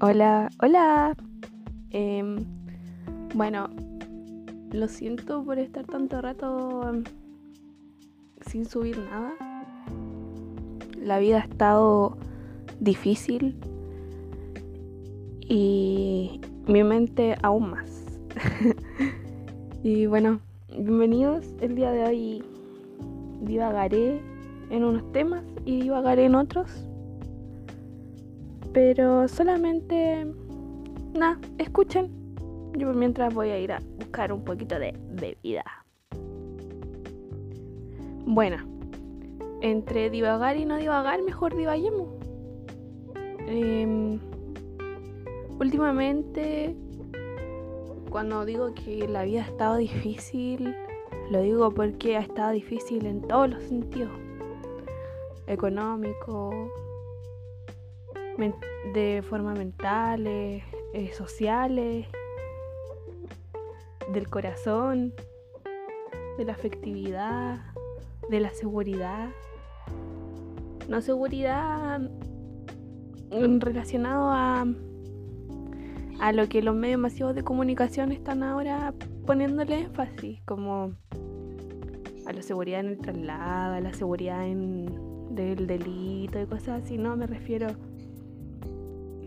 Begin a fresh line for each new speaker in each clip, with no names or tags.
Hola, hola. Em, bueno, lo siento por estar tanto rato em, sin subir nada. La vida ha estado difícil y mi mente aún más. y bueno, bienvenidos. El día de hoy divagaré en unos temas y divagaré en otros. Pero solamente, nada, escuchen. Yo mientras voy a ir a buscar un poquito de bebida. Bueno, entre divagar y no divagar, mejor divaguemos. Em, últimamente, cuando digo que la vida ha estado difícil, lo digo porque ha estado difícil en todos los sentidos. Económico, de forma mentales, eh, sociales, del corazón, de la afectividad, de la seguridad. No seguridad relacionado a, a lo que los medios masivos de comunicación están ahora poniéndole énfasis, como a la seguridad en el traslado, a la seguridad en, del delito y cosas así, no, me refiero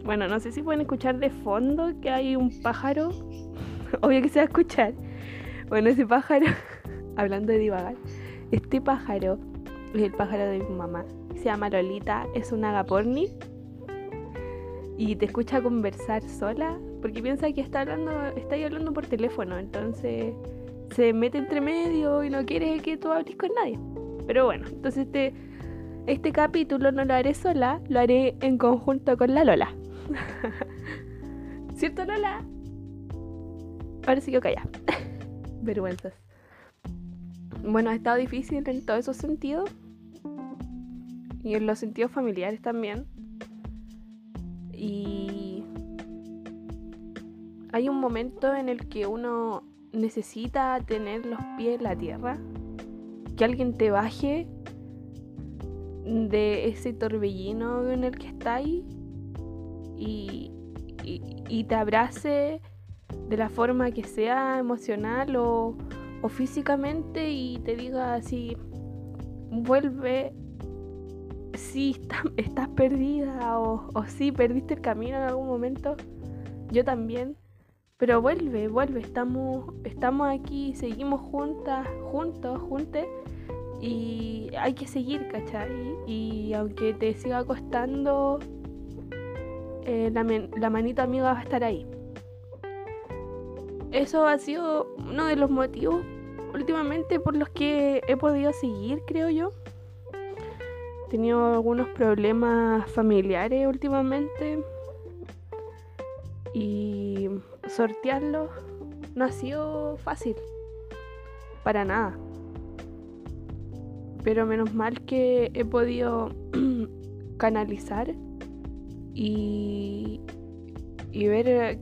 bueno, no sé si pueden escuchar de fondo que hay un pájaro. Obvio que se va a escuchar. Bueno, ese pájaro, hablando de divagar, este pájaro es el pájaro de mi mamá. Se llama Lolita, es un agaporni. Y te escucha conversar sola porque piensa que está hablando, está hablando por teléfono, entonces se mete entre medio y no quiere que tú hables con nadie. Pero bueno, entonces este, este capítulo no lo haré sola, lo haré en conjunto con la Lola. ¿Cierto, Lola? Ahora sí que calla. Vergüenzas. Bueno, ha estado difícil en todos esos sentidos. Y en los sentidos familiares también. Y hay un momento en el que uno necesita tener los pies en la tierra. Que alguien te baje de ese torbellino en el que está ahí y, te abrace de la forma que sea emocional o, físicamente y te diga así, vuelve si estás perdida o, si perdiste el camino en algún momento, yo también, pero vuelve, vuelve, estamos, estamos aquí, seguimos juntas, juntos, juntes y hay que seguir, ¿cachai? Y aunque te siga costando eh, la, manita amiga va a estar ahí. Eso ha sido uno de los motivos últimamente por los que he podido seguir, creo yo. He tenido algunos problemas familiares últimamente y sortearlos no ha sido fácil. Para nada. Pero menos mal que he podido canalizar y, ver eh,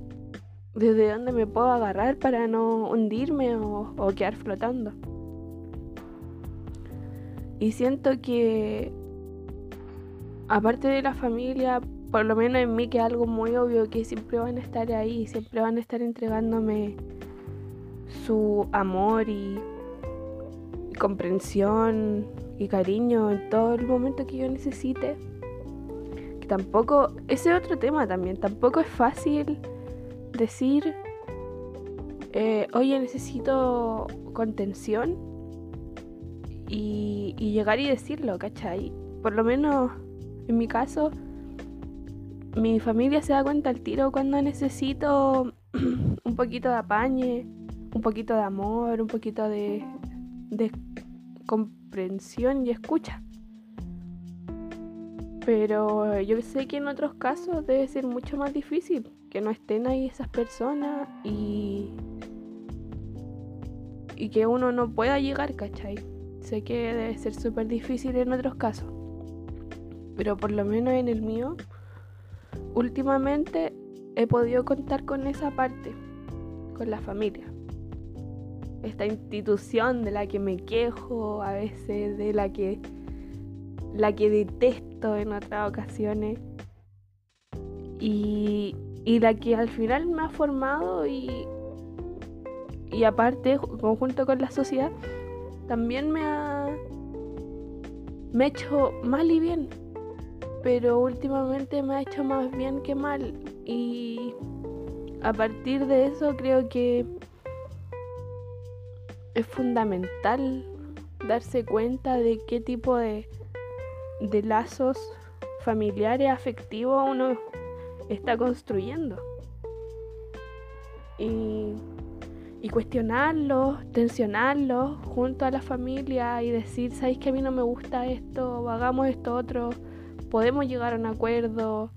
desde dónde me puedo agarrar para no hundirme o, quedar flotando. Y siento que, aparte de la familia, por lo menos en mí que algo muy obvio, que siempre van a estar ahí, siempre van a estar entregándome su amor y, y comprensión y cariño en todo el momento que yo necesite tampoco, ese otro tema también, tampoco es fácil decir, eh, oye, necesito contención y, llegar y decirlo, ¿cachai? Por lo menos en mi caso, mi familia se da cuenta al tiro cuando necesito un poquito de apañe, un poquito de amor, un poquito de comprensión y escucha. Pero yo sé que en otros casos debe ser mucho más difícil que no estén ahí esas personas y, y que uno no pueda llegar, ¿cachai? Sé que debe ser súper difícil en otros casos. Pero por lo menos en el mío, últimamente he podido contar con esa parte, con la familia. Esta institución de la que me quejo a veces, de la que la que detesto en otras ocasiones y, y la que al final me ha formado y, y aparte, conjunto con la sociedad, también me ha, me ha hecho mal y bien. Pero últimamente me ha hecho más bien que mal. Y a partir de eso creo que es fundamental darse cuenta de qué tipo de, de lazos familiares, afectivos uno está construyendo. Y y cuestionarlo, tensionarlo junto a la familia y decir, ¿sabéis que a mí no me gusta esto? hagamos esto otro, podemos llegar a un acuerdo,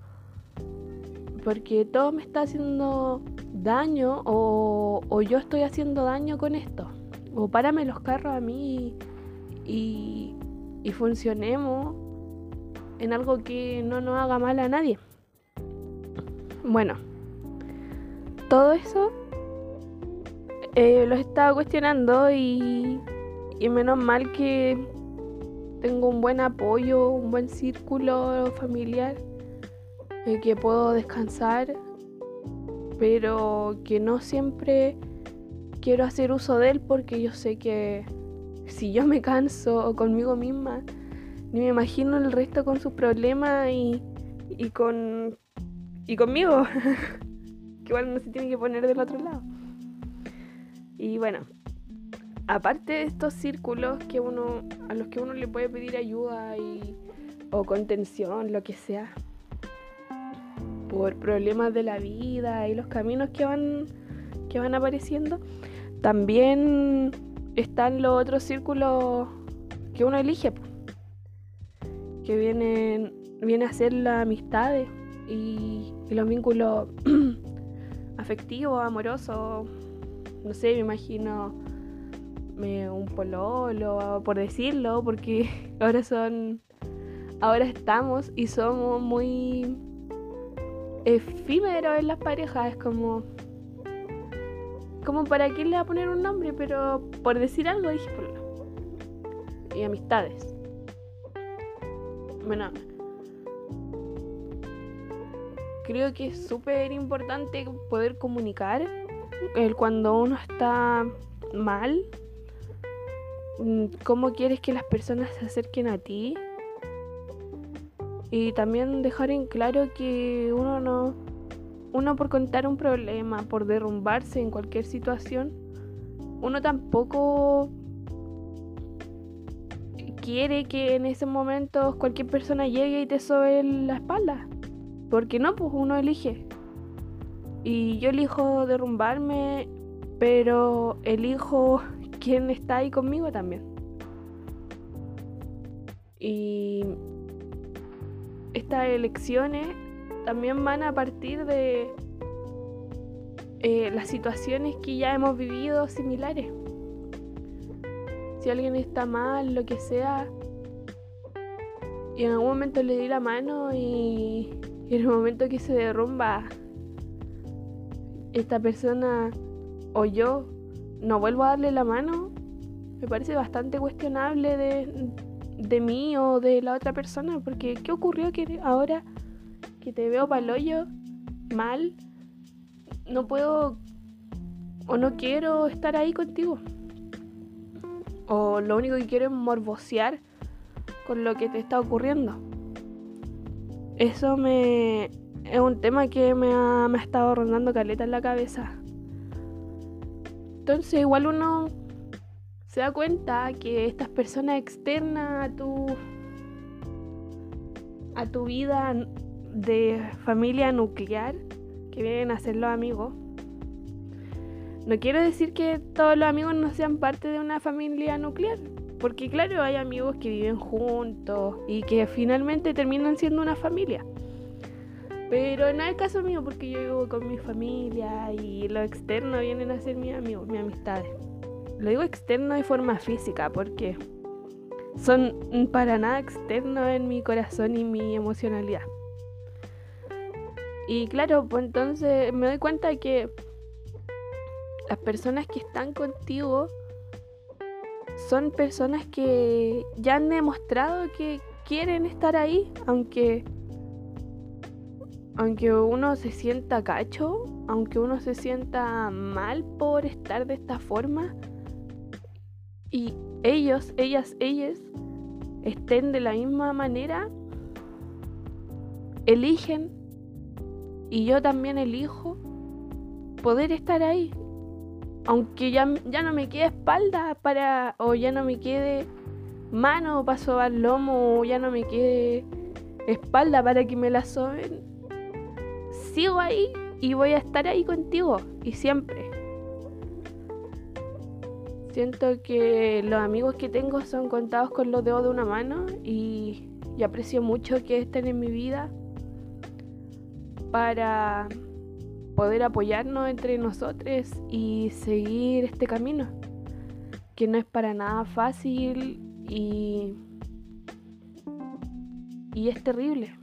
porque todo me está haciendo daño o, o yo estoy haciendo daño con esto. O párame los carros a mí y, y funcionemos en algo que no nos haga mal a nadie. Bueno, todo eso eh, los estaba cuestionando y, y menos mal que tengo un buen apoyo, un buen círculo familiar, en que puedo descansar, pero que no siempre quiero hacer uso de él porque yo sé que si yo me canso conmigo misma, ni me imagino el resto con sus problemas y, y con y conmigo, que igual no se tiene que poner del otro lado. Y bueno, aparte de estos círculos que uno, a los que uno le puede pedir ayuda y, o contención, lo que sea, por problemas de la vida y los caminos que van, que van apareciendo, también están los otros círculos que uno elige, que vienen, viene a ser las amistades y, los vínculos afectivos, amorosos no sé, me imagino un pololo, por decirlo, porque ahora son, ahora estamos y somos muy efímeros en las parejas, es como, como para quién le va a poner un nombre, pero por decir algo dije pololo. Y amistades. Bueno, creo que es súper importante poder comunicar cuando uno está mal, mm, cómo quieres que las personas se acerquen a ti. Y también dejar en claro que uno no, uno por contar un problema, por derrumbarse en cualquier situación, uno tampoco quiere que en ese momento cualquier persona llegue y te sobe la espalda. Porque no, pues uno elige. Y yo elijo derrumbarme, pero elijo quién está ahí conmigo también. Y estas elecciones también van a partir de eh, las situaciones que ya hemos vivido similares. Si alguien está mal, lo que sea, y en algún momento le di la mano y, en el momento que se derrumba esta persona o yo no vuelvo a darle la mano, me parece bastante cuestionable de, de mí o de la otra persona, porque ¿qué ocurrió que ahora que te veo hoyo mal, no puedo o no quiero estar ahí contigo? O lo único que quiero es morbosear con lo que te está ocurriendo. Eso me, es un tema que me ha, me ha estado rondando caleta en la cabeza. Entonces igual uno se da cuenta que estas personas externas a tu a tu vida de familia nuclear que vienen a ser los amigos. No quiero decir que todos los amigos no sean parte de una familia nuclear, porque claro, hay amigos que viven juntos y que finalmente terminan siendo una familia. Pero no es el caso mío porque yo vivo con mi familia y lo externo vienen a ser mis amigos, mis amistades. Lo digo externo de forma física porque son para nada externos en mi corazón y mi emocionalidad. Y claro, pues entonces me doy cuenta que las personas que están contigo son personas que ya han demostrado que quieren estar ahí, aunque aunque uno se sienta cacho, aunque uno se sienta mal por estar de esta forma, y ellos, ellas, ellas estén de la misma manera, eligen, y yo también elijo, poder estar ahí. Aunque ya, ya no me quede espalda para, o ya no me quede mano para sobar lomo, o ya no me quede espalda para que me la soben, sigo ahí y voy a estar ahí contigo y siempre. Siento que los amigos que tengo son contados con los dedos de una mano y, aprecio mucho que estén en mi vida para poder apoyarnos entre nosotros y seguir este camino, que no es para nada fácil y, y es terrible.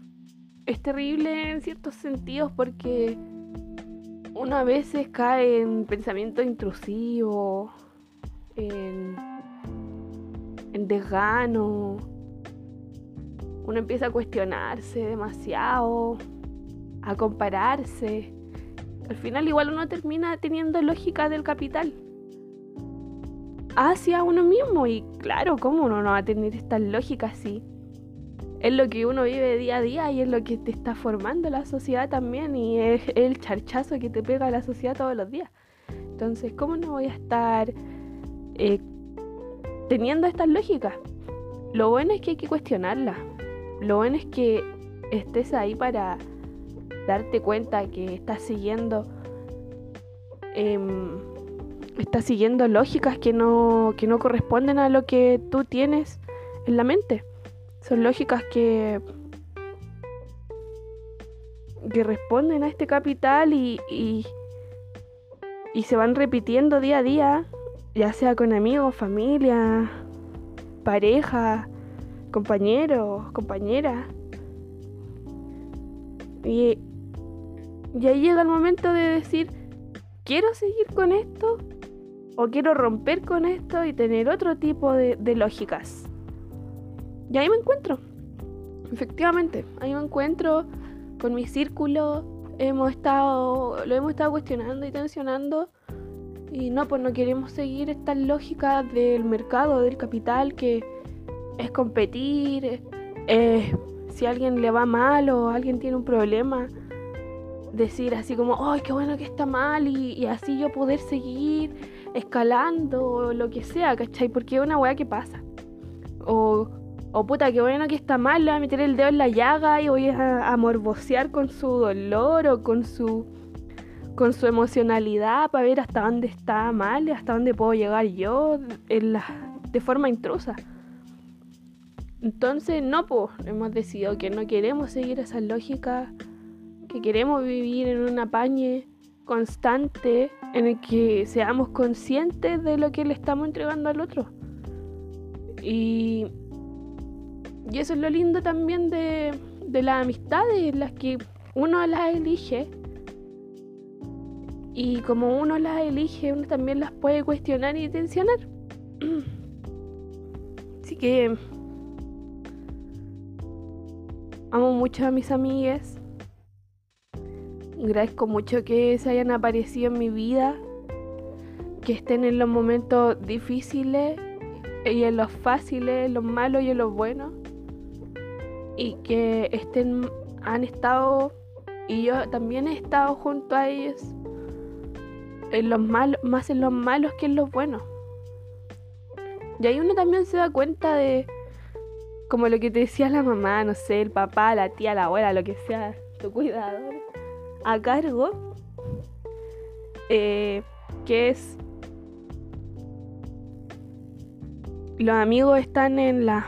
Es terrible en ciertos sentidos porque uno a veces cae en pensamiento intrusivo en, desgano. Uno empieza a cuestionarse demasiado, a compararse. Al final igual uno termina teniendo lógica del capital hacia uno mismo. Y claro, ¿cómo uno no va a tener estas lógicas si es lo que uno vive día a día y es lo que te está formando la sociedad también y es el charchazo que te pega la sociedad todos los días? Entonces, ¿cómo no voy a estar eh, teniendo estas lógicas. Lo bueno es que hay que cuestionarlas. Lo bueno es que estés ahí para darte cuenta que estás siguiendo em, estás siguiendo lógicas que no, que no corresponden a lo que tú tienes en la mente. Son lógicas que, que responden a este capital y, y, y se van repitiendo día a día ya sea con amigos, familia, pareja, compañeros, compañeras. Y, y ahí llega el momento de decir, ¿quiero seguir con esto? ¿O quiero romper con esto y tener otro tipo de, lógicas? Y ahí me encuentro. Efectivamente, ahí me encuentro con mi círculo. Hemos estado, lo hemos estado cuestionando y tensionando y no, pues no queremos seguir esta lógica del mercado, del capital, que es competir, si alguien le va mal o alguien tiene un problema, decir así como, ¡ay, qué bueno que está mal! Y, así yo poder seguir escalando o lo que sea, ¿cachai? Porque es una weá que pasa. O, o puta, qué bueno que está mal, le voy a meter el dedo en la llaga y voy a, a con su dolor o con su con su emocionalidad para ver hasta dónde está mal y hasta dónde puedo llegar yo de forma intrusa. Entonces, no, pues, hemos decidido que no queremos seguir esa lógica, que queremos vivir en un apañe constante en el que seamos conscientes de lo que le estamos entregando al otro. Y, y eso es lo lindo también de, de las amistades, las que uno las elige y como uno las elige, uno también las puede cuestionar y tensionar. Así que amo mucho a mis amigas. Agradezco mucho que se hayan aparecido en mi vida, que estén en los momentos difíciles y en los fáciles, en los malos y en los buenos. Y que estén, han estado, y yo también he estado junto a ellos en los malos, más en los malos que en los buenos. Y ahí uno también se da cuenta de, como lo que te decía la mamá, no sé, el papá, la tía, la abuela, lo que sea, tu cuidador, a cargo, eh, que es, los amigos están en las,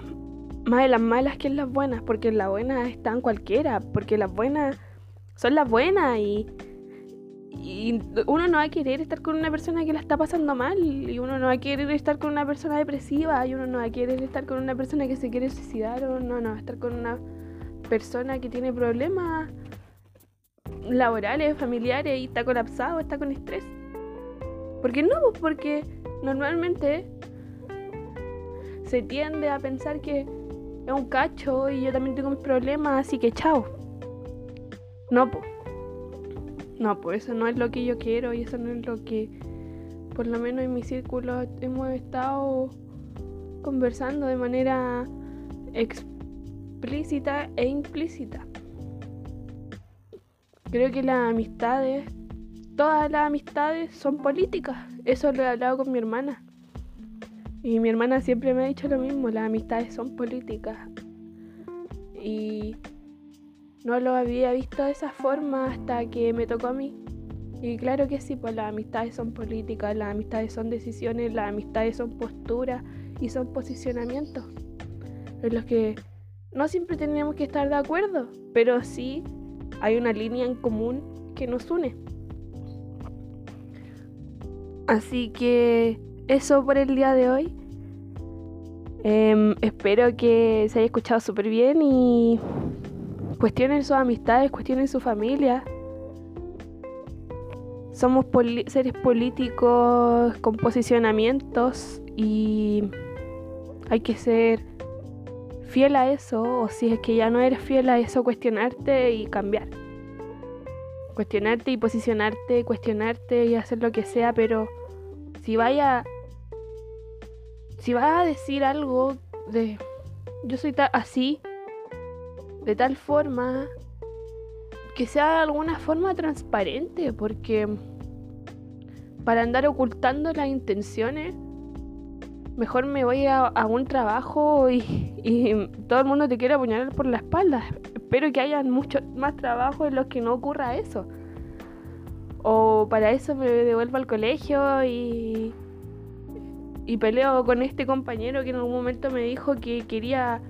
más de las malas que en las buenas, porque en las buenas están cualquiera, porque las buenas son las buenas y y uno no va a querer estar con una persona que la está pasando mal, y uno no va a querer estar con una persona depresiva, y uno no va a querer estar con una persona que se quiere suicidar, o no, no, estar con una persona que tiene problemas laborales, familiares, y está colapsado, está con estrés. ¿Por qué no? Pues porque normalmente se tiende a pensar que es un cacho y yo también tengo mis problemas, así que chao. No, pues. No, pues eso no es lo que yo quiero y eso no es lo que, por lo menos en mi círculo, hemos estado conversando de manera explícita e implícita. Creo que las amistades, todas las amistades son políticas. Eso lo he hablado con mi hermana. Y mi hermana siempre me ha dicho lo mismo, las amistades son políticas. Y no lo había visto de esa forma hasta que me tocó a mí. Y claro que sí, pues las amistades son políticas, las amistades son decisiones, las amistades son posturas y son posicionamientos. En los que no siempre tenemos que estar de acuerdo, pero sí hay una línea en común que nos une. Así que eso por el día de hoy. Em, espero que se haya escuchado súper bien y cuestionen sus amistades, cuestionen su familia. Somos seres políticos con posicionamientos y hay que ser fiel a eso, o si es que ya no eres fiel a eso, cuestionarte y cambiar. Cuestionarte y posicionarte, cuestionarte y hacer lo que sea, pero si vaya. Si vas a decir algo de. Yo soy así, de tal forma que sea de alguna forma transparente, porque para andar ocultando las intenciones, mejor me voy a, un trabajo y, todo el mundo te quiere apuñalar por la espalda. Espero que haya mucho más trabajo en los que no ocurra eso. O para eso me devuelvo al colegio y, y peleo con este compañero que en algún momento me dijo que quería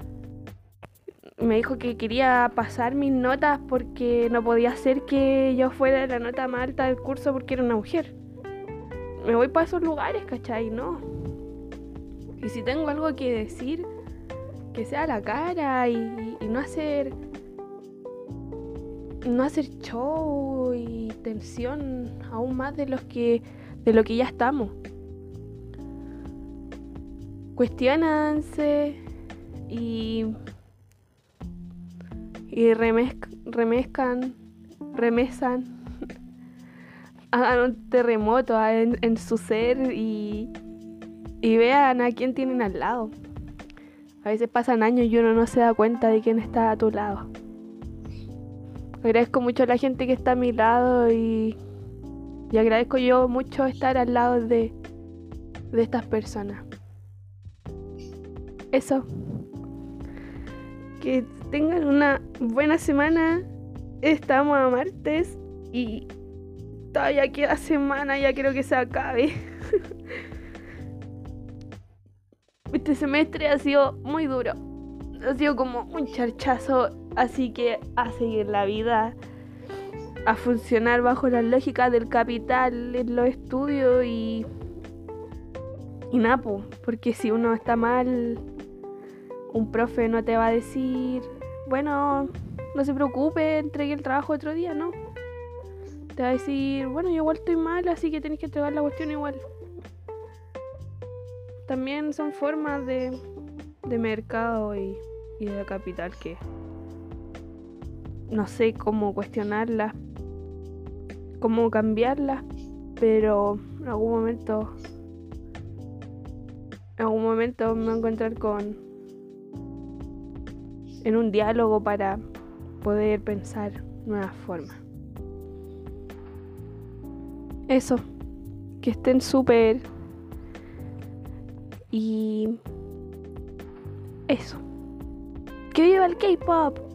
me dijo que quería pasar mis notas porque no podía ser que yo fuera la nota más alta del curso porque era una mujer. Me voy para esos lugares, ¿cachai? No. Y si tengo algo que decir, que sea la cara y, no hacer. No hacer show y tensión aún más de los que. de lo que ya estamos. Cuestionanse y y remezcan, remesan, hagan un terremoto en, su ser y, y vean a quién tienen al lado. A veces pasan años y uno no se da cuenta de quién está a tu lado. Agradezco mucho a la gente que está a mi lado y, y agradezco yo mucho estar al lado de, de estas personas. Eso. Que tengan una buena semana. Estamos a martes y todavía queda semana, ya creo que se acabe. Este semestre ha sido muy duro. Ha sido como un charchazo, así que a seguir la vida, a funcionar bajo la lógica del capital en los estudios y... Y Napo, porque si uno está mal, un profe no te va a decir, bueno, no se preocupe, entregue el trabajo otro día, no. Te va a decir, bueno, yo igual estoy mal, así que tenés que entregar la cuestión igual. También son formas de, mercado y, y de capital que no sé cómo cuestionarlas, cómo cambiarlas, pero en algún momento, en algún momento me voy a encontrar con en un diálogo para poder pensar nuevas formas. Eso, que estén súper y eso. Que viva el K-Pop.